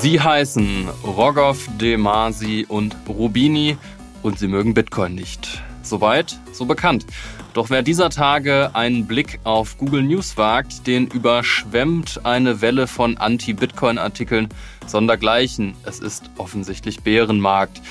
Sie heißen Rogov, Demasi und Rubini und sie mögen Bitcoin nicht. Soweit, so bekannt. Doch wer dieser Tage einen Blick auf Google News wagt, den überschwemmt eine Welle von Anti-Bitcoin-Artikeln sondergleichen. Es ist offensichtlich Bärenmarkt.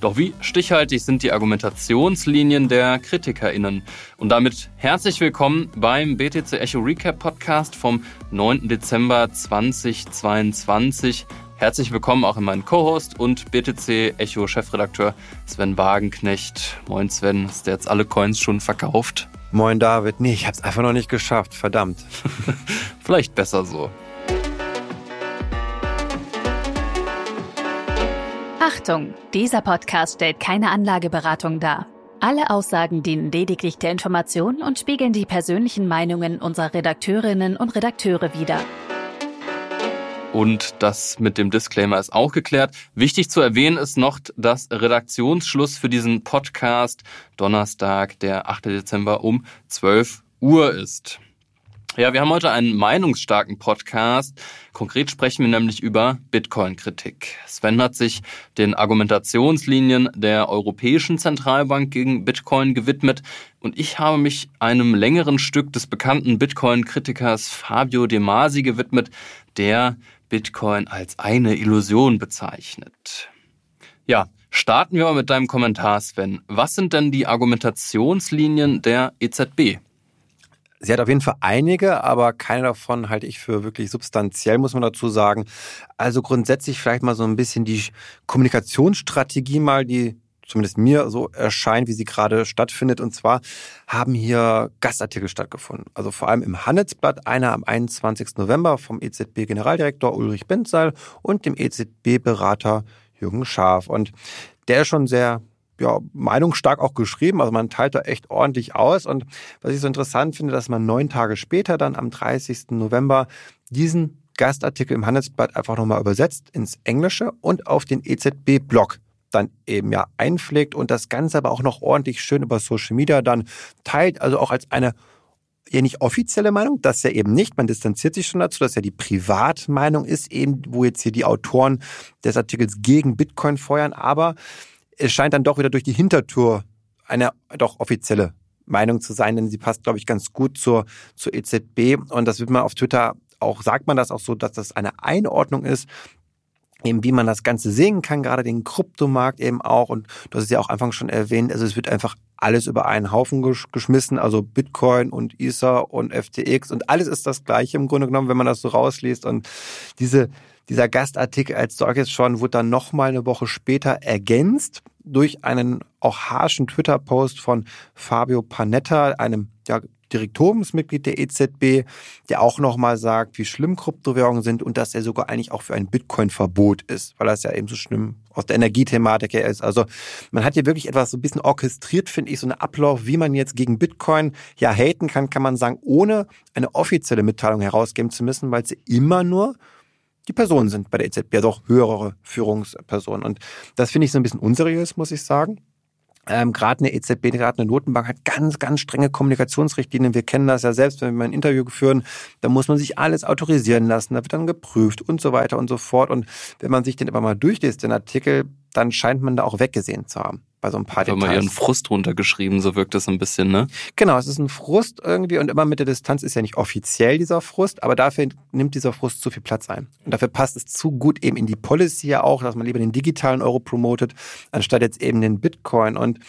Doch wie stichhaltig sind die Argumentationslinien der KritikerInnen? Und damit herzlich willkommen beim BTC Echo Recap Podcast vom 9. Dezember 2022. Herzlich willkommen auch in meinen Co-Host und BTC Echo Chefredakteur Sven Wagenknecht. Moin Sven, hast du jetzt alle Coins schon verkauft? Moin David, nee, ich hab's einfach noch nicht geschafft, verdammt. Vielleicht besser so. Achtung, dieser Podcast stellt keine Anlageberatung dar. Alle Aussagen dienen lediglich der Information und spiegeln die persönlichen Meinungen unserer Redakteurinnen und Redakteure wider. Und das mit dem Disclaimer ist auch geklärt. Wichtig zu erwähnen ist noch, dass Redaktionsschluss für diesen Podcast Donnerstag, der 8. Dezember um 12 Uhr ist. Ja, wir haben heute einen meinungsstarken Podcast. Konkret sprechen wir nämlich über Bitcoin-Kritik. Sven hat sich den Argumentationslinien der Europäischen Zentralbank gegen Bitcoin gewidmet und ich habe mich einem längeren Stück des bekannten Bitcoin-Kritikers Fabio De Masi gewidmet, der Bitcoin als eine Illusion bezeichnet. Ja, starten wir mal mit deinem Kommentar, Sven. Was sind denn die Argumentationslinien der EZB? Sie hat auf jeden Fall einige, aber keine davon halte ich für wirklich substanziell, muss man dazu sagen. Also grundsätzlich vielleicht mal so ein bisschen die Kommunikationsstrategie mal, die zumindest mir so erscheint, wie sie gerade stattfindet. Und zwar haben hier Gastartikel stattgefunden. Also vor allem im Handelsblatt, einer am 21. November vom EZB-Generaldirektor Ulrich Benzahl und dem EZB-Berater Jürgen Schaaf. Und der ist schon sehr ja, meinungsstark auch geschrieben. Also man teilt da echt ordentlich aus. Und was ich so interessant finde, dass man neun Tage später, dann am 30. November, diesen Gastartikel im Handelsblatt einfach nochmal übersetzt ins Englische und auf den EZB-Blog dann eben ja einpflegt und das Ganze aber auch noch ordentlich schön über Social Media dann teilt, also auch als eine ja nicht offizielle Meinung, das ja eben nicht, man distanziert sich schon dazu, dass ja die Privatmeinung ist, eben wo jetzt hier die Autoren des Artikels gegen Bitcoin feuern, aber es scheint dann doch wieder durch die Hintertür eine doch offizielle Meinung zu sein, denn sie passt, glaube ich, ganz gut zur, zur EZB und das wird man auf Twitter auch, sagt man das auch so, dass das eine Einordnung ist, eben wie man das Ganze sehen kann, gerade den Kryptomarkt eben auch. Und hast es ja auch Anfang schon erwähnt, also es wird einfach alles über einen Haufen geschmissen, also Bitcoin und Ether und FTX und alles ist das gleiche im Grunde genommen, wenn man das so rausliest. Und diese, dieser Gastartikel als solches schon wurde dann nochmal eine Woche später ergänzt durch einen auch harschen Twitter-Post von Fabio Panetta, einem ja, Direktoriumsmitglied der EZB, der auch nochmal sagt, wie schlimm Kryptowährungen sind und dass er sogar eigentlich auch für ein Bitcoin-Verbot ist, weil das ja eben so schlimm aus der Energiethematik her ist. Also man hat hier wirklich etwas so ein bisschen orchestriert, finde ich, so einen Ablauf, wie man jetzt gegen Bitcoin ja haten kann, kann man sagen, ohne eine offizielle Mitteilung herausgeben zu müssen, weil sie immer nur die Personen sind bei der EZB, also auch höhere Führungspersonen. Und das finde ich so ein bisschen unseriös, muss ich sagen. Ähm, gerade eine EZB, gerade eine Notenbank hat ganz, ganz strenge Kommunikationsrichtlinien. Wir kennen das ja selbst, wenn wir ein Interview führen, da muss man sich alles autorisieren lassen, da wird dann geprüft und so weiter und so fort. Und wenn man sich den aber mal durchliest, den Artikel, dann scheint man da auch weggesehen zu haben bei so ein paar Details. Haben wir ihren Frust runtergeschrieben, so wirkt das ein bisschen, ne? Genau, es ist ein Frust irgendwie und immer mit der Distanz ist ja nicht offiziell dieser Frust, aber dafür nimmt dieser Frust zu viel Platz ein. Und dafür passt es zu gut eben in die Policy ja auch, dass man lieber den digitalen Euro promotet, anstatt jetzt eben den Bitcoin. Und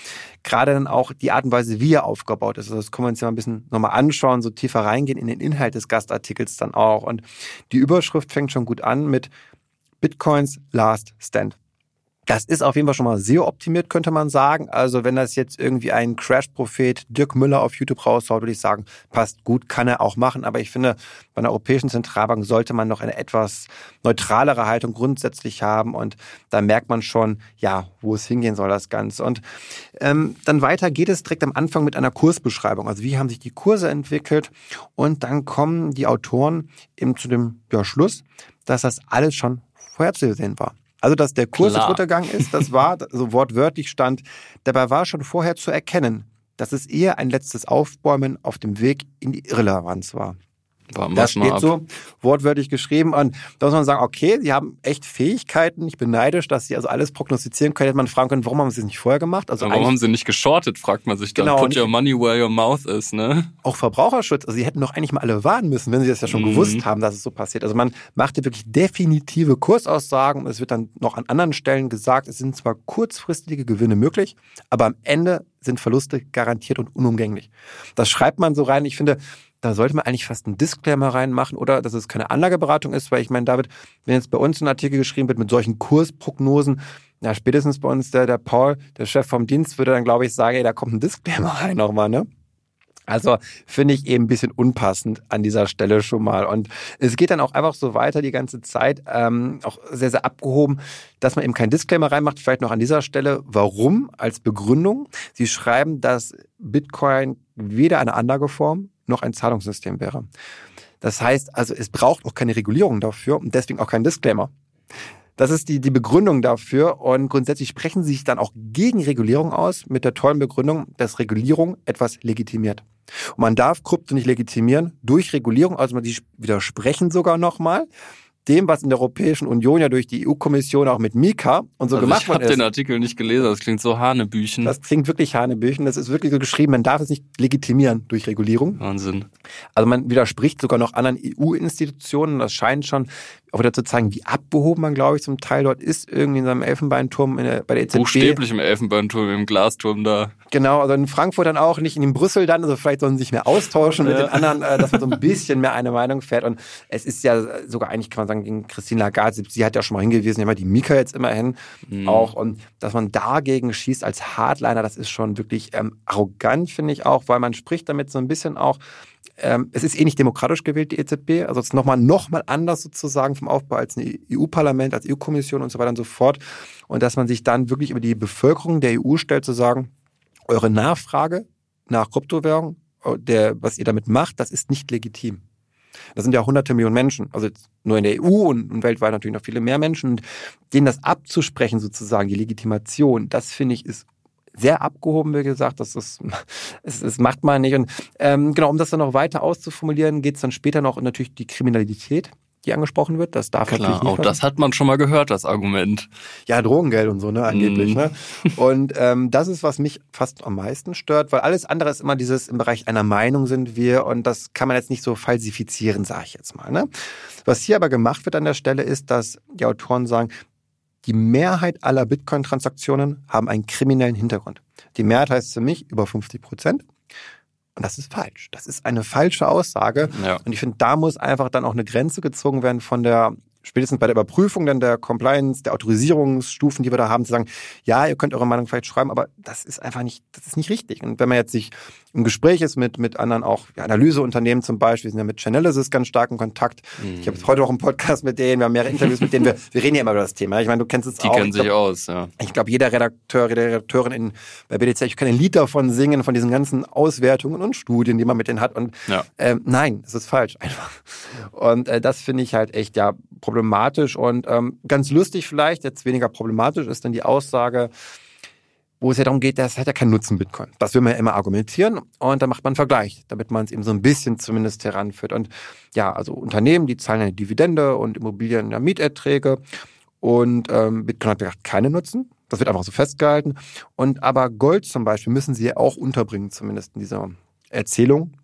gerade dann auch die Art und Weise, wie er aufgebaut ist. Also das können wir uns ja mal ein bisschen nochmal anschauen, so tiefer reingehen in den Inhalt des Gastartikels dann auch. Und die Überschrift fängt schon gut an mit Bitcoins Last Stand. Das ist auf jeden Fall schon mal sehr optimiert, könnte man sagen. Also wenn das jetzt irgendwie ein Crash-Prophet Dirk Müller auf YouTube raushaut, würde ich sagen, passt gut, kann er auch machen. Aber ich finde, bei einer Europäischen Zentralbank sollte man noch eine etwas neutralere Haltung grundsätzlich haben. Und da merkt man schon, ja, wo es hingehen soll, das Ganze. Und ähm, dann weiter geht es direkt am Anfang mit einer Kursbeschreibung. Also wie haben sich die Kurse entwickelt? Und dann kommen die Autoren eben zu dem ja, Schluss, dass das alles schon vorherzusehen war. Also, dass der Kurs Klar. runtergegangen ist, das war, so also wortwörtlich stand, dabei war schon vorher zu erkennen, dass es eher ein letztes Aufbäumen auf dem Weg in die Irrelevanz war. Warten das steht ab. so wortwörtlich geschrieben. Und da muss man sagen, okay, sie haben echt Fähigkeiten. Ich bin neidisch, dass sie also alles prognostizieren können. Hätte man fragen können, warum haben sie es nicht vorher gemacht? Also warum haben sie nicht geschortet, fragt man sich dann. Genau, Put your money where your mouth is, ne? Auch Verbraucherschutz. Also sie hätten doch eigentlich mal alle warnen müssen, wenn sie das ja schon mhm. gewusst haben, dass es so passiert. Also man machte wirklich definitive Kursaussagen. Es wird dann noch an anderen Stellen gesagt, es sind zwar kurzfristige Gewinne möglich, aber am Ende sind Verluste garantiert und unumgänglich. Das schreibt man so rein. Ich finde, da sollte man eigentlich fast einen Disclaimer reinmachen oder dass es keine Anlageberatung ist, weil ich meine, David, wenn jetzt bei uns ein Artikel geschrieben wird mit solchen Kursprognosen, ja, spätestens bei uns der, der Paul, der Chef vom Dienst, würde dann, glaube ich, sagen, ey, da kommt ein Disclaimer rein nochmal, ne? Also finde ich eben ein bisschen unpassend an dieser Stelle schon mal. Und es geht dann auch einfach so weiter die ganze Zeit, ähm, auch sehr, sehr abgehoben, dass man eben keinen Disclaimer reinmacht. Vielleicht noch an dieser Stelle, warum als Begründung. Sie schreiben, dass Bitcoin weder eine Anlageform noch ein Zahlungssystem wäre. Das heißt also, es braucht auch keine Regulierung dafür und deswegen auch kein Disclaimer. Das ist die, die Begründung dafür. Und grundsätzlich sprechen sie sich dann auch gegen Regulierung aus mit der tollen Begründung, dass Regulierung etwas legitimiert. Und man darf Krypto nicht legitimieren durch Regulierung, also man die widersprechen sogar nochmal dem, was in der Europäischen Union ja durch die EU-Kommission auch mit Mika und so also gemacht worden ist. Ich habe den Artikel nicht gelesen, das klingt so Hanebüchen. Das klingt wirklich Hanebüchen, das ist wirklich so geschrieben, man darf es nicht legitimieren durch Regulierung. Wahnsinn. Also man widerspricht sogar noch anderen EU-Institutionen, das scheint schon auch wieder zu zeigen, wie abgehoben man, glaube ich, zum Teil dort ist, irgendwie in seinem Elfenbeinturm in der, bei der EZB. Buchstäblich im Elfenbeinturm, im Glasturm da. Genau, also in Frankfurt dann auch, nicht in Brüssel dann, also vielleicht sollen sie sich mehr austauschen ja. mit den anderen, äh, dass man so ein bisschen mehr eine Meinung fährt. Und es ist ja sogar eigentlich, kann man sagen, gegen Christine Lagarde, sie hat ja schon mal hingewiesen, ja mal die Mika jetzt immerhin mhm. auch. Und dass man dagegen schießt als Hardliner, das ist schon wirklich ähm, arrogant, finde ich auch, weil man spricht damit so ein bisschen auch ähm, es ist eh nicht demokratisch gewählt, die EZB. Also es ist nochmal noch mal anders sozusagen vom Aufbau als ein EU-Parlament, als EU-Kommission und so weiter und so fort. Und dass man sich dann wirklich über die Bevölkerung der EU stellt, zu sagen, eure Nachfrage nach Kryptowährung, äh, der, was ihr damit macht, das ist nicht legitim. Das sind ja hunderte Millionen Menschen, also nur in der EU und, und weltweit natürlich noch viele mehr Menschen. Und denen das abzusprechen, sozusagen, die Legitimation, das finde ich ist sehr abgehoben, wie gesagt, das ist, es, es macht man nicht. Und ähm, genau, um das dann noch weiter auszuformulieren, geht es dann später noch natürlich die Kriminalität die angesprochen wird. Das darf Klar, natürlich nicht. Auch das hat man schon mal gehört, das Argument. Ja, Drogengeld und so, ne, angeblich. Mm. Ne? Und ähm, das ist, was mich fast am meisten stört, weil alles andere ist immer dieses im Bereich einer Meinung sind wir und das kann man jetzt nicht so falsifizieren, sage ich jetzt mal. Ne? Was hier aber gemacht wird an der Stelle ist, dass die Autoren sagen, die Mehrheit aller Bitcoin-Transaktionen haben einen kriminellen Hintergrund. Die Mehrheit heißt für mich über 50 Prozent. Und das ist falsch. Das ist eine falsche Aussage. Ja. Und ich finde, da muss einfach dann auch eine Grenze gezogen werden von der spätestens bei der Überprüfung dann der Compliance, der Autorisierungsstufen, die wir da haben, zu sagen, ja, ihr könnt eure Meinung vielleicht schreiben, aber das ist einfach nicht, das ist nicht richtig. Und wenn man jetzt sich im Gespräch ist mit, mit anderen auch ja, Analyseunternehmen zum Beispiel, wir sind ja mit Chainalysis ganz stark in Kontakt. Mhm. Ich habe heute auch einen Podcast mit denen, wir haben mehrere Interviews mit denen, wir, wir reden ja immer über das Thema. Ich meine, du kennst es die auch. Die kennen sich aus, ja. Ich glaube, jeder Redakteur, jede Redakteurin in, bei BDC, ich kann ein Lied davon singen, von diesen ganzen Auswertungen und Studien, die man mit denen hat. Und ja. ähm, nein, es ist falsch einfach. Und äh, das finde ich halt echt ja problematisch und ähm, ganz lustig vielleicht, jetzt weniger problematisch ist dann die Aussage, wo es ja darum geht, das hat ja keinen Nutzen Bitcoin. Das will man ja immer argumentieren und da macht man einen Vergleich, damit man es eben so ein bisschen zumindest heranführt. Und ja, also Unternehmen, die zahlen eine Dividende und Immobilien ja Mieterträge und ähm, Bitcoin hat gesagt, keine Nutzen. Das wird einfach so festgehalten. Und aber Gold zum Beispiel müssen sie ja auch unterbringen, zumindest in dieser Erzählung.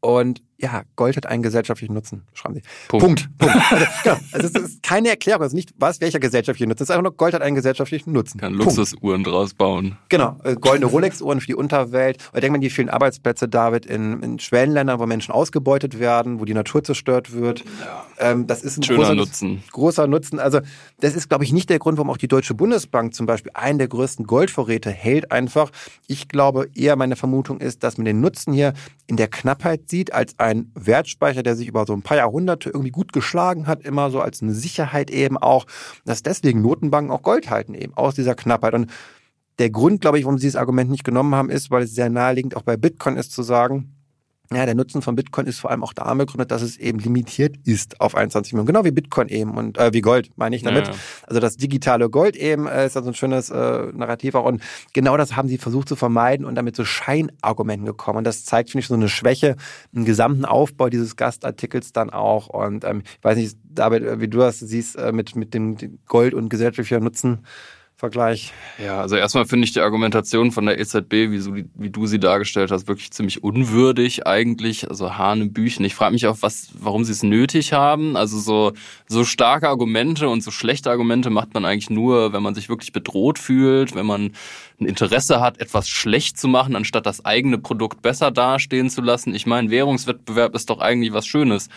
Und ja, Gold hat einen gesellschaftlichen Nutzen, schreiben Sie. Punkt. Punkt. Punkt. Also, genau. also es ist keine Erklärung, also nicht was, welcher gesellschaftliche Nutzen. Es ist einfach nur, Gold hat einen gesellschaftlichen Nutzen. Kann Luxusuhren draus bauen. Genau, äh, goldene Rolex-Uhren für die Unterwelt. Oder denkt man die vielen Arbeitsplätze, David, in, in Schwellenländern, wo Menschen ausgebeutet werden, wo die Natur zerstört wird. Ja. Ähm, das ist ein Schöner großer Nutzen. Großer Nutzen. Also das ist, glaube ich, nicht der Grund, warum auch die Deutsche Bundesbank zum Beispiel einen der größten Goldvorräte hält einfach. Ich glaube eher, meine Vermutung ist, dass man den Nutzen hier in der Knappheit sieht als ein Wertspeicher Österreicher, der sich über so ein paar Jahrhunderte irgendwie gut geschlagen hat, immer so als eine Sicherheit eben auch, dass deswegen Notenbanken auch Gold halten eben aus dieser Knappheit. Und der Grund, glaube ich, warum sie dieses Argument nicht genommen haben, ist, weil es sehr naheliegend auch bei Bitcoin ist zu sagen, Ja, der Nutzen von Bitcoin ist vor allem auch daran begründet, dass es eben limitiert ist auf 21 Millionen. Genau wie Bitcoin eben und äh, wie Gold, meine ich damit. Ja, ja. Also das digitale Gold eben äh, ist ja so ein schönes äh, Narrativ auch. Und genau das haben sie versucht zu vermeiden und damit so Scheinargumenten gekommen. Und das zeigt, finde ich, so eine Schwäche im gesamten Aufbau dieses Gastartikels dann auch. Und ähm, ich weiß nicht, David, wie du das siehst äh, mit, mit dem Gold und gesellschaftlicher Nutzen. Vergleich. Ja, also erstmal finde ich die Argumentation von der EZB, wie, wie du sie dargestellt hast, wirklich ziemlich unwürdig eigentlich. Also Hanebüchen. Ich frage mich auch, was, warum sie es nötig haben. Also so, so starke Argumente und so schlechte Argumente macht man eigentlich nur, wenn man sich wirklich bedroht fühlt, wenn man ein Interesse hat, etwas schlecht zu machen, anstatt das eigene Produkt besser dastehen zu lassen. Ich meine, Währungswettbewerb ist doch eigentlich was Schönes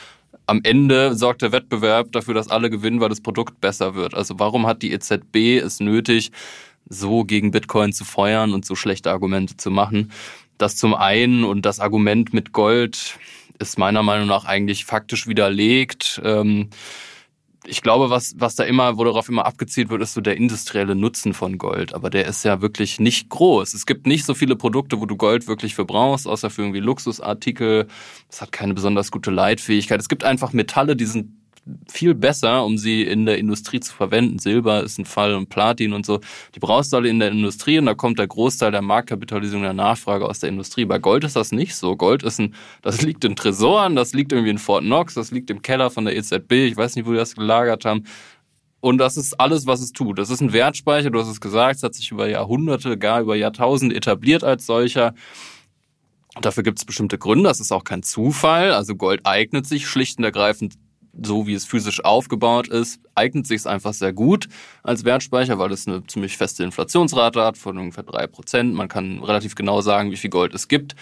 am Ende sorgt der Wettbewerb dafür, dass alle gewinnen, weil das Produkt besser wird. Also warum hat die EZB es nötig, so gegen Bitcoin zu feuern und so schlechte Argumente zu machen? Das zum einen und das Argument mit Gold ist meiner Meinung nach eigentlich faktisch widerlegt. Ähm, ich glaube, was, was da immer, worauf immer abgezielt wird, ist so der industrielle Nutzen von Gold. Aber der ist ja wirklich nicht groß. Es gibt nicht so viele Produkte, wo du Gold wirklich für brauchst, außer für irgendwie Luxusartikel. Es hat keine besonders gute Leitfähigkeit. Es gibt einfach Metalle, die sind viel besser, um sie in der Industrie zu verwenden. Silber ist ein Fall und Platin und so. Die brauchst du alle in der Industrie und da kommt der Großteil der Marktkapitalisierung der Nachfrage aus der Industrie. Bei Gold ist das nicht so. Gold ist ein, das liegt in Tresoren, das liegt irgendwie in Fort Knox, das liegt im Keller von der EZB. Ich weiß nicht, wo die das gelagert haben. Und das ist alles, was es tut. Das ist ein Wertspeicher, du hast es gesagt, es hat sich über Jahrhunderte, gar über Jahrtausende etabliert als solcher. Dafür gibt es bestimmte Gründe, das ist auch kein Zufall. Also Gold eignet sich schlicht und ergreifend so wie es physisch aufgebaut ist, eignet sich es einfach sehr gut als Wertspeicher, weil es eine ziemlich feste Inflationsrate hat von ungefähr drei Prozent. Man kann relativ genau sagen, wie viel Gold es gibt.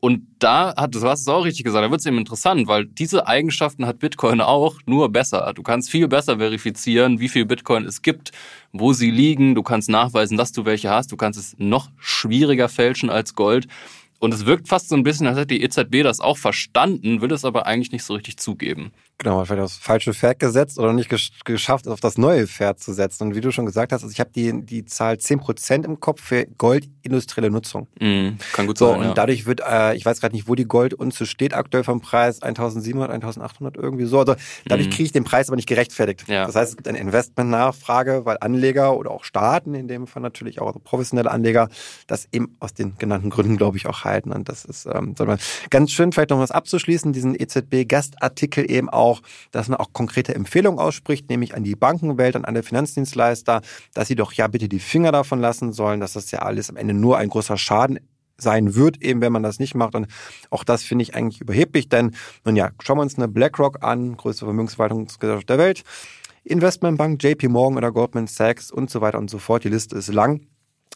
Und da hat, du hast es auch richtig gesagt, da wird es eben interessant, weil diese Eigenschaften hat Bitcoin auch, nur besser. Du kannst viel besser verifizieren, wie viel Bitcoin es gibt, wo sie liegen. Du kannst nachweisen, dass du welche hast. Du kannst es noch schwieriger fälschen als Gold. Und es wirkt fast so ein bisschen, als hätte die EZB das auch verstanden, will es aber eigentlich nicht so richtig zugeben. Genau, vielleicht das falsche Pferd gesetzt oder nicht geschafft, auf das neue Pferd zu setzen. Und wie du schon gesagt hast, also ich habe die, die Zahl 10% im Kopf für goldindustrielle Nutzung. Mm, kann gut so, sein. Und ja. dadurch wird, äh, ich weiß gerade nicht, wo die Goldunze steht aktuell vom Preis, 1700, 1800 irgendwie so. Also dadurch mm. kriege ich den Preis aber nicht gerechtfertigt. Ja. Das heißt, es gibt eine Investmentnachfrage, weil Anleger oder auch Staaten, in dem Fall natürlich auch also professionelle Anleger, das eben aus den genannten Gründen, glaube ich, auch halten. Und das ist ähm, ganz schön, vielleicht noch was abzuschließen, diesen EZB-Gastartikel eben auch dass man auch konkrete Empfehlungen ausspricht, nämlich an die Bankenwelt, an alle Finanzdienstleister, dass sie doch ja bitte die Finger davon lassen sollen, dass das ja alles am Ende nur ein großer Schaden sein wird, eben wenn man das nicht macht. Und auch das finde ich eigentlich überheblich, denn nun ja, schauen wir uns eine BlackRock an, größte Vermögensverwaltungsgesellschaft der Welt, Investmentbank, JP Morgan oder Goldman Sachs und so weiter und so fort. Die Liste ist lang.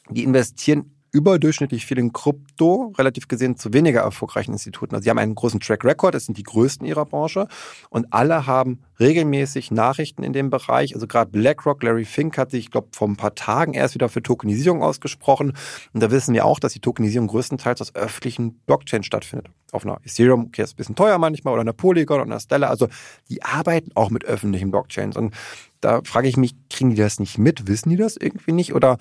Die investieren überdurchschnittlich viel in Krypto, relativ gesehen zu weniger erfolgreichen Instituten. Also sie haben einen großen Track Record, es sind die größten ihrer Branche und alle haben regelmäßig Nachrichten in dem Bereich. Also gerade BlackRock, Larry Fink hat sich, ich glaube, vor ein paar Tagen erst wieder für Tokenisierung ausgesprochen. Und da wissen wir auch, dass die Tokenisierung größtenteils aus öffentlichen Blockchain stattfindet. Auf einer Ethereum, okay, ist ein bisschen teuer manchmal, oder einer Polygon oder einer Stella. Also die arbeiten auch mit öffentlichen Blockchains. Und da frage ich mich, kriegen die das nicht mit? Wissen die das irgendwie nicht? Oder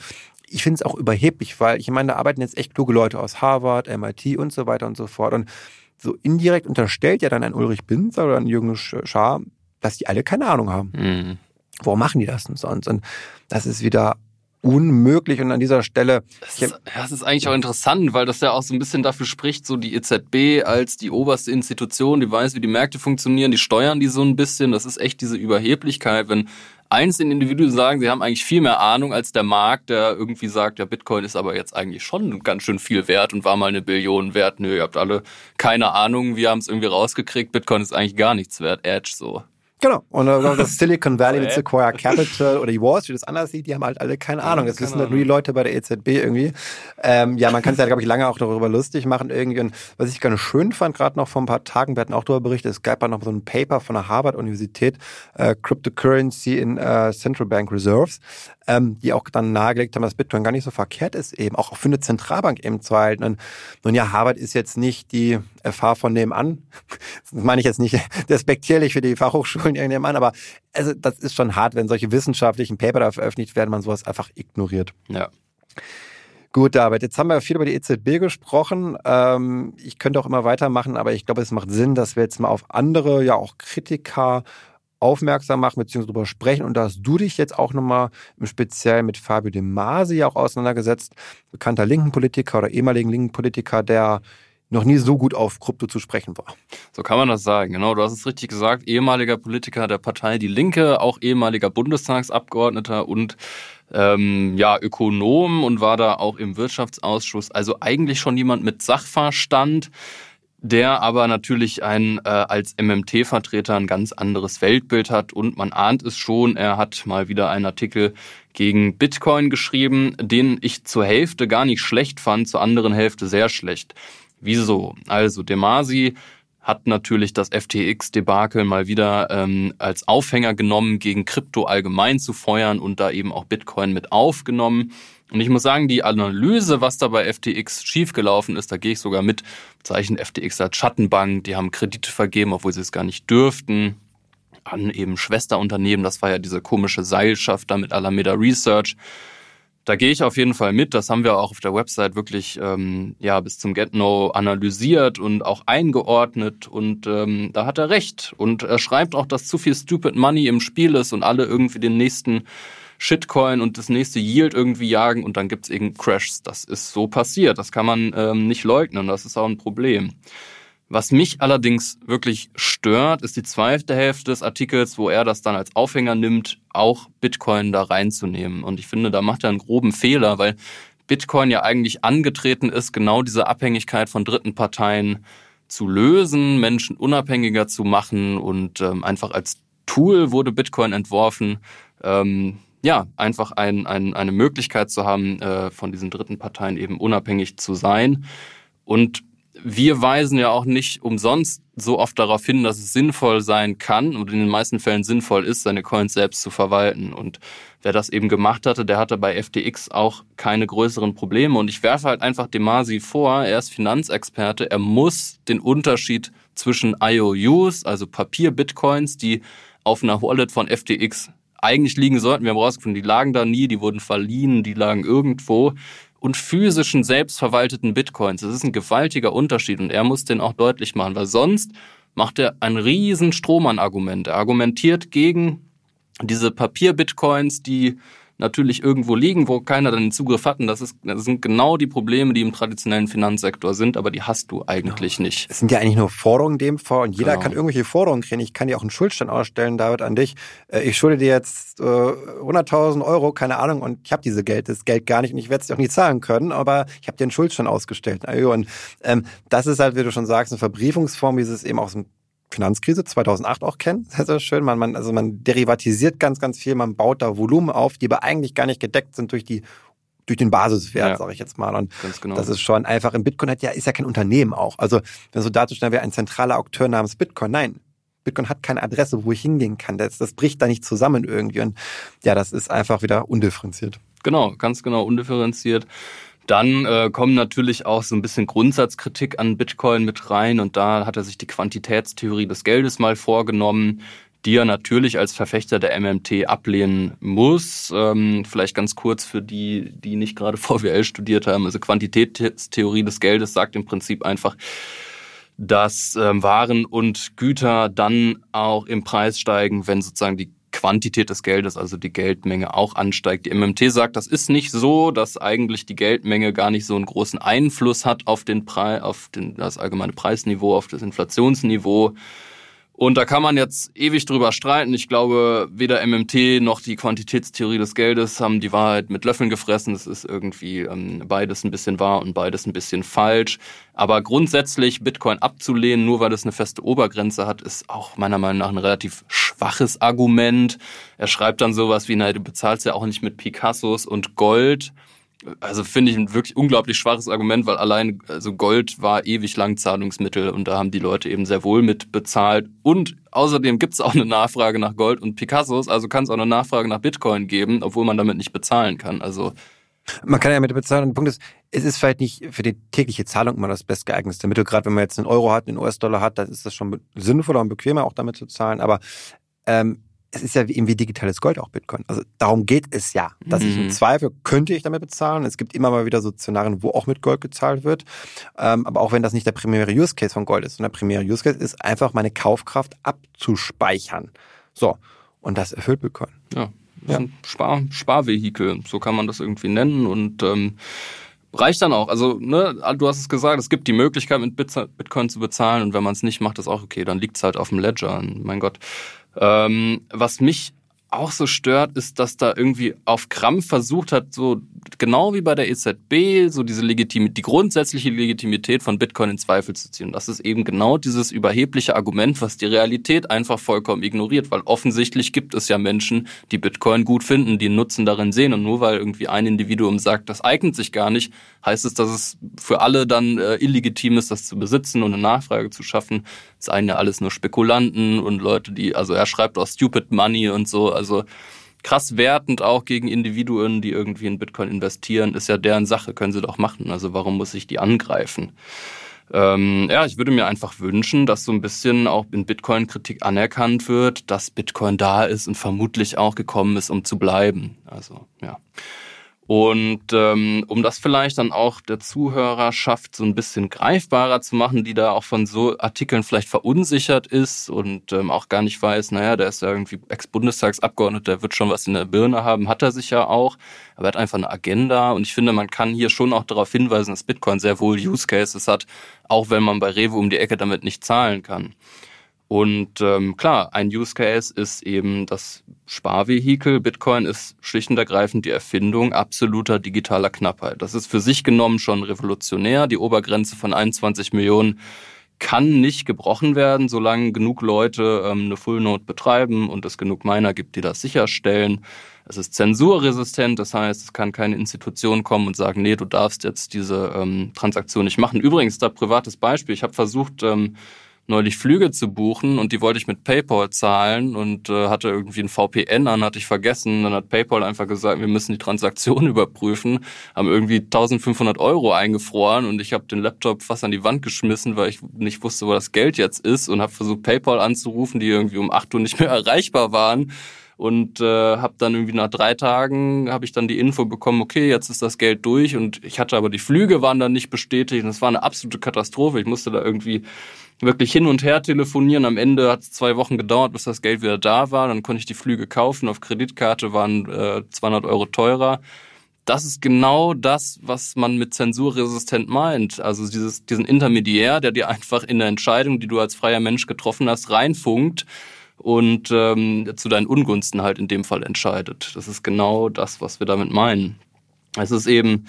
ich finde es auch überheblich, weil ich meine, da arbeiten jetzt echt kluge Leute aus Harvard, MIT und so weiter und so fort. Und so indirekt unterstellt ja dann ein Ulrich Binzer oder ein Jürgen Schaar, dass die alle keine Ahnung haben. Mhm. Warum machen die das denn sonst? Und das ist wieder unmöglich und an dieser Stelle. Das ist, das ist eigentlich auch interessant, weil das ja auch so ein bisschen dafür spricht, so die EZB als die oberste Institution, die weiß, wie die Märkte funktionieren, die steuern die so ein bisschen. Das ist echt diese Überheblichkeit, wenn einzelne Individuen sagen, sie haben eigentlich viel mehr Ahnung als der Markt, der irgendwie sagt, ja, Bitcoin ist aber jetzt eigentlich schon ganz schön viel wert und war mal eine Billion wert. Nö, ihr habt alle keine Ahnung, wir haben es irgendwie rausgekriegt, Bitcoin ist eigentlich gar nichts wert, Edge so. Genau. Und das Silicon Valley mit Sequoia Capital oder die Wall Street das anders sieht, die haben halt alle keine Ahnung. Das wissen halt nur die Leute bei der EZB irgendwie. Ähm, ja, man kann es ja, glaube ich, lange auch darüber lustig machen irgendwie. Und was ich ganz schön fand, gerade noch vor ein paar Tagen, wir hatten auch darüber berichtet, es gab ja noch so ein Paper von der Harvard-Universität, äh, Cryptocurrency in äh, Central Bank Reserves, ähm, die auch dann nahegelegt haben, dass Bitcoin gar nicht so verkehrt ist, eben auch für eine Zentralbank eben zu halten. Und nun ja, Harvard ist jetzt nicht die FH von nebenan. Das meine ich jetzt nicht despektierlich für die Fachhochschulen irgendjemand, aber also das ist schon hart, wenn solche wissenschaftlichen Paper da veröffentlicht werden, man sowas einfach ignoriert. Ja. Gut, David, jetzt haben wir viel über die EZB gesprochen. Ähm, ich könnte auch immer weitermachen, aber ich glaube, es macht Sinn, dass wir jetzt mal auf andere, ja auch Kritiker aufmerksam machen bzw. darüber sprechen. Und da hast du dich jetzt auch nochmal im Speziell mit Fabio De Masi auch auseinandergesetzt, bekannter linken Politiker oder ehemaligen linken Politiker, der noch nie so gut auf Krypto zu sprechen war. So kann man das sagen, genau. Du hast es richtig gesagt. Ehemaliger Politiker der Partei Die Linke, auch ehemaliger Bundestagsabgeordneter und ähm, ja, Ökonom und war da auch im Wirtschaftsausschuss. Also eigentlich schon jemand mit Sachverstand der aber natürlich ein äh, als MMT-Vertreter ein ganz anderes Weltbild hat und man ahnt es schon, er hat mal wieder einen Artikel gegen Bitcoin geschrieben, den ich zur Hälfte gar nicht schlecht fand, zur anderen Hälfte sehr schlecht. Wieso? Also Demasi hat natürlich das FTX-Debakel mal wieder ähm, als Aufhänger genommen, gegen Krypto allgemein zu feuern und da eben auch Bitcoin mit aufgenommen. Und ich muss sagen, die Analyse, was da bei FTX schiefgelaufen ist, da gehe ich sogar mit. Zeichen FTX als Schattenbank, die haben Kredite vergeben, obwohl sie es gar nicht dürften. An eben Schwesterunternehmen, das war ja diese komische Seilschaft da mit Alameda Research. Da gehe ich auf jeden Fall mit. Das haben wir auch auf der Website wirklich ähm, ja bis zum Get No analysiert und auch eingeordnet. Und ähm, da hat er recht. Und er schreibt auch, dass zu viel Stupid Money im Spiel ist und alle irgendwie den nächsten Shitcoin und das nächste Yield irgendwie jagen und dann gibt's eben Crashs. Das ist so passiert. Das kann man ähm, nicht leugnen. Das ist auch ein Problem. Was mich allerdings wirklich stört, ist die zweite Hälfte des Artikels, wo er das dann als Aufhänger nimmt, auch Bitcoin da reinzunehmen. Und ich finde, da macht er einen groben Fehler, weil Bitcoin ja eigentlich angetreten ist, genau diese Abhängigkeit von dritten Parteien zu lösen, Menschen unabhängiger zu machen und ähm, einfach als Tool wurde Bitcoin entworfen. Ähm, ja, einfach ein, ein, eine Möglichkeit zu haben, äh, von diesen dritten Parteien eben unabhängig zu sein. Und wir weisen ja auch nicht umsonst so oft darauf hin, dass es sinnvoll sein kann und in den meisten Fällen sinnvoll ist, seine Coins selbst zu verwalten. Und wer das eben gemacht hatte, der hatte bei FTX auch keine größeren Probleme. Und ich werfe halt einfach Demasi vor, er ist Finanzexperte, er muss den Unterschied zwischen IOUs, also Papier-Bitcoins, die auf einer Wallet von FTX eigentlich liegen sollten. Wir haben rausgefunden, die lagen da nie, die wurden verliehen, die lagen irgendwo. Und physischen, selbstverwalteten Bitcoins. Das ist ein gewaltiger Unterschied und er muss den auch deutlich machen, weil sonst macht er ein riesen Strohmann-Argument. Er argumentiert gegen diese Papier-Bitcoins, die natürlich irgendwo liegen, wo keiner dann den Zugriff hat. Und das, ist, das sind genau die Probleme, die im traditionellen Finanzsektor sind, aber die hast du eigentlich genau. nicht. Es sind ja eigentlich nur Forderungen in dem Fall und jeder genau. kann irgendwelche Forderungen kriegen. Ich kann dir auch einen Schuldstand ausstellen, David, an dich. Äh, ich schulde dir jetzt äh, 100.000 Euro, keine Ahnung, und ich habe diese Geld, das Geld gar nicht und ich werde es auch nie zahlen können, aber ich habe dir einen Schuldstand ausgestellt. Und ähm, das ist halt, wie du schon sagst, eine Verbriefungsform, wie es eben aus dem Finanzkrise 2008 auch kennen. Sehr, sehr schön. Man, man, also man derivatisiert ganz, ganz viel. Man baut da Volumen auf, die aber eigentlich gar nicht gedeckt sind durch die durch den Basiswert, ja, sage ich jetzt mal. Und genau. das ist schon einfach, im Bitcoin hat ja, ist ja kein Unternehmen auch. Also, wenn so darzustellen wäre, ein zentraler Akteur namens Bitcoin. Nein. Bitcoin hat keine Adresse, wo ich hingehen kann. Das, das bricht da nicht zusammen irgendwie. Und ja, das ist einfach wieder undifferenziert. Genau, ganz genau undifferenziert. Dann äh, kommen natürlich auch so ein bisschen Grundsatzkritik an Bitcoin mit rein und da hat er sich die Quantitätstheorie des Geldes mal vorgenommen, die er natürlich als Verfechter der MMT ablehnen muss. Ähm, vielleicht ganz kurz für die, die nicht gerade VWL studiert haben. Also Quantitätstheorie des Geldes sagt im Prinzip einfach, dass ähm, Waren und Güter dann auch im Preis steigen, wenn sozusagen die Quantität des Geldes, also die Geldmenge auch ansteigt. Die MMT sagt, das ist nicht so, dass eigentlich die Geldmenge gar nicht so einen großen Einfluss hat auf den Preis, auf den, das allgemeine Preisniveau, auf das Inflationsniveau. Und da kann man jetzt ewig drüber streiten. Ich glaube, weder MMT noch die Quantitätstheorie des Geldes haben die Wahrheit mit Löffeln gefressen. Es ist irgendwie ähm, beides ein bisschen wahr und beides ein bisschen falsch. Aber grundsätzlich Bitcoin abzulehnen, nur weil es eine feste Obergrenze hat, ist auch meiner Meinung nach ein relativ schwaches Argument. Er schreibt dann sowas wie, naja, du bezahlst ja auch nicht mit Picassos und Gold also finde ich ein wirklich unglaublich schwaches Argument, weil allein also Gold war ewig lang Zahlungsmittel und da haben die Leute eben sehr wohl mit bezahlt. Und außerdem gibt es auch eine Nachfrage nach Gold und Picassos, also kann es auch eine Nachfrage nach Bitcoin geben, obwohl man damit nicht bezahlen kann. Also man kann ja mit bezahlen. Und der Punkt ist, es ist vielleicht nicht für die tägliche Zahlung immer das bestgeeignete Mittel. Gerade wenn man jetzt einen Euro hat, einen US-Dollar hat, dann ist das schon sinnvoller und bequemer, auch damit zu zahlen. Aber ähm, es ist ja wie, wie digitales Gold auch Bitcoin. Also darum geht es ja. Dass mhm. ich im mhm. Zweifel könnte ich damit bezahlen. Es gibt immer mal wieder so Szenarien, wo auch mit Gold gezahlt wird. Ähm, aber auch wenn das nicht der primäre Use Case von Gold ist. Und der primäre Use Case ist einfach meine Kaufkraft abzuspeichern. So. Und das erfüllt Bitcoin. Ja. Das ja. ist ein Spar Sparvehikel. So kann man das irgendwie nennen. Und ähm, reicht dann auch. Also, ne, du hast es gesagt, es gibt die Möglichkeit, mit Bitcoin zu bezahlen und wenn man es nicht macht, ist auch okay, dann liegt es halt auf dem Ledger. Mein Gott. Ähm, was mich auch so stört, ist, dass da irgendwie auf Krampf versucht hat, so genau wie bei der EZB, so diese Legitim die grundsätzliche Legitimität von Bitcoin in Zweifel zu ziehen. Das ist eben genau dieses überhebliche Argument, was die Realität einfach vollkommen ignoriert, weil offensichtlich gibt es ja Menschen, die Bitcoin gut finden, die Nutzen darin sehen und nur weil irgendwie ein Individuum sagt, das eignet sich gar nicht, heißt es, dass es für alle dann äh, illegitim ist, das zu besitzen und eine Nachfrage zu schaffen. Das seien ja alles nur Spekulanten und Leute, die, also er schreibt auch Stupid Money und so, also krass wertend auch gegen Individuen, die irgendwie in Bitcoin investieren, ist ja deren Sache, können sie doch machen. Also warum muss ich die angreifen? Ähm, ja, ich würde mir einfach wünschen, dass so ein bisschen auch in Bitcoin-Kritik anerkannt wird, dass Bitcoin da ist und vermutlich auch gekommen ist, um zu bleiben. Also, ja. Und ähm, um das vielleicht dann auch der Zuhörerschaft so ein bisschen greifbarer zu machen, die da auch von so Artikeln vielleicht verunsichert ist und ähm, auch gar nicht weiß, naja, der ist ja irgendwie Ex-Bundestagsabgeordneter, der wird schon was in der Birne haben, hat er sich ja auch. Aber er hat einfach eine Agenda und ich finde, man kann hier schon auch darauf hinweisen, dass Bitcoin sehr wohl Use Cases hat, auch wenn man bei Revo um die Ecke damit nicht zahlen kann. Und ähm, klar, ein Use Case ist eben das Sparvehikel. Bitcoin ist schlicht und ergreifend die Erfindung absoluter digitaler Knappheit. Das ist für sich genommen schon revolutionär. Die Obergrenze von 21 Millionen kann nicht gebrochen werden, solange genug Leute ähm, eine Full Node betreiben und es genug Miner gibt, die das sicherstellen. Es ist zensurresistent, das heißt, es kann keine Institution kommen und sagen, nee, du darfst jetzt diese ähm, Transaktion nicht machen. Übrigens, da privates Beispiel. Ich habe versucht, ähm, neulich Flüge zu buchen und die wollte ich mit PayPal zahlen und äh, hatte irgendwie ein VPN an, hatte ich vergessen. Dann hat PayPal einfach gesagt, wir müssen die Transaktion überprüfen, haben irgendwie 1500 Euro eingefroren und ich habe den Laptop fast an die Wand geschmissen, weil ich nicht wusste, wo das Geld jetzt ist und habe versucht PayPal anzurufen, die irgendwie um 8 Uhr nicht mehr erreichbar waren und äh, habe dann irgendwie nach drei Tagen habe ich dann die Info bekommen, okay, jetzt ist das Geld durch und ich hatte aber die Flüge waren dann nicht bestätigt und es war eine absolute Katastrophe. Ich musste da irgendwie wirklich hin und her telefonieren. Am Ende hat es zwei Wochen gedauert, bis das Geld wieder da war. Dann konnte ich die Flüge kaufen. Auf Kreditkarte waren äh, 200 Euro teurer. Das ist genau das, was man mit zensurresistent meint. Also dieses, diesen Intermediär, der dir einfach in der Entscheidung, die du als freier Mensch getroffen hast, reinfunkt und ähm, zu deinen Ungunsten halt in dem Fall entscheidet. Das ist genau das, was wir damit meinen. Es ist eben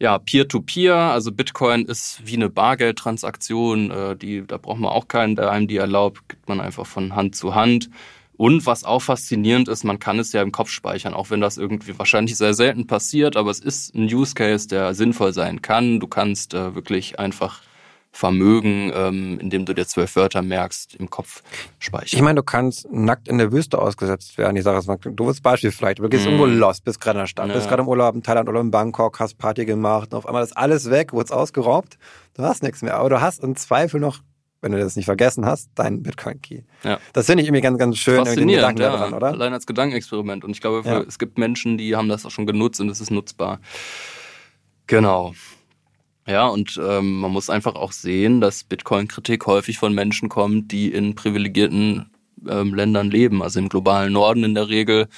ja Peer-to-Peer, -Peer, also Bitcoin ist wie eine Bargeldtransaktion, äh, die da braucht man auch keinen, der einem die erlaubt, gibt man einfach von Hand zu Hand. Und was auch faszinierend ist, man kann es ja im Kopf speichern, auch wenn das irgendwie wahrscheinlich sehr selten passiert, aber es ist ein Use Case, der sinnvoll sein kann. Du kannst äh, wirklich einfach Vermögen, ähm, indem du dir zwölf Wörter merkst, im Kopf speichern. Ich meine, du kannst nackt in der Wüste ausgesetzt werden. Ich sage es mal, ein doofes Beispiel vielleicht. Du gehst mm. irgendwo lost, bist gerade in der Stadt, ja. bist gerade im Urlaub in Thailand oder in Bangkok, hast Party gemacht und auf einmal ist alles weg, wurd's ausgeraubt. Du hast nichts mehr, aber du hast im Zweifel noch wenn du das nicht vergessen hast, deinen Bitcoin-Key. Ja. Das finde ich irgendwie ganz, ganz schön, den Gedanken ja. daran, oder? Allein als Gedankenexperiment. Und ich glaube, ja. es gibt Menschen, die haben das auch schon genutzt und es ist nutzbar. Genau. Ja, und ähm, man muss einfach auch sehen, dass Bitcoin-Kritik häufig von Menschen kommt, die in privilegierten ähm, Ländern leben, also im globalen Norden in der Regel.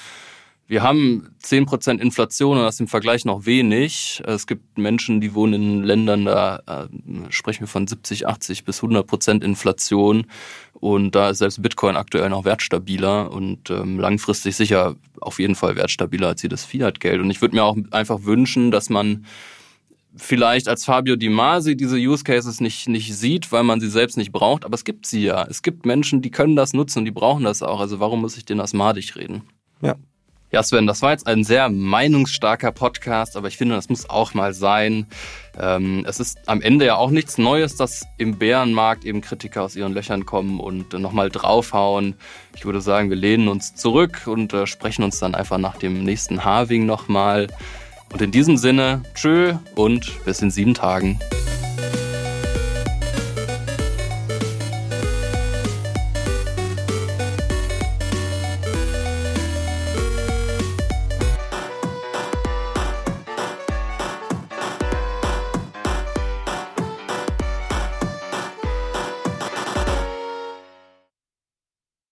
Wir haben zehn Prozent Inflation und das im Vergleich noch wenig. Es gibt Menschen, die wohnen in Ländern, da äh, sprechen wir von 70, 80 bis 100 Prozent Inflation. Und da ist selbst Bitcoin aktuell noch wertstabiler und ähm, langfristig sicher auf jeden Fall wertstabiler als jedes Fiat-Geld. Und ich würde mir auch einfach wünschen, dass man vielleicht als Fabio Di Masi diese Use Cases nicht, nicht sieht, weil man sie selbst nicht braucht, aber es gibt sie ja. Es gibt Menschen, die können das nutzen und die brauchen das auch. Also warum muss ich denen das madig reden? Ja. Ja, Sven, das war jetzt ein sehr meinungsstarker Podcast, aber ich finde, das muss auch mal sein. Ähm, es ist am Ende ja auch nichts Neues, dass im Bärenmarkt eben Kritiker aus ihren Löchern kommen und äh, nochmal draufhauen. Ich würde sagen, wir lehnen uns zurück und äh, sprechen uns dann einfach nach dem nächsten Harving nochmal. Und in diesem Sinne, tschö und bis in sieben Tagen.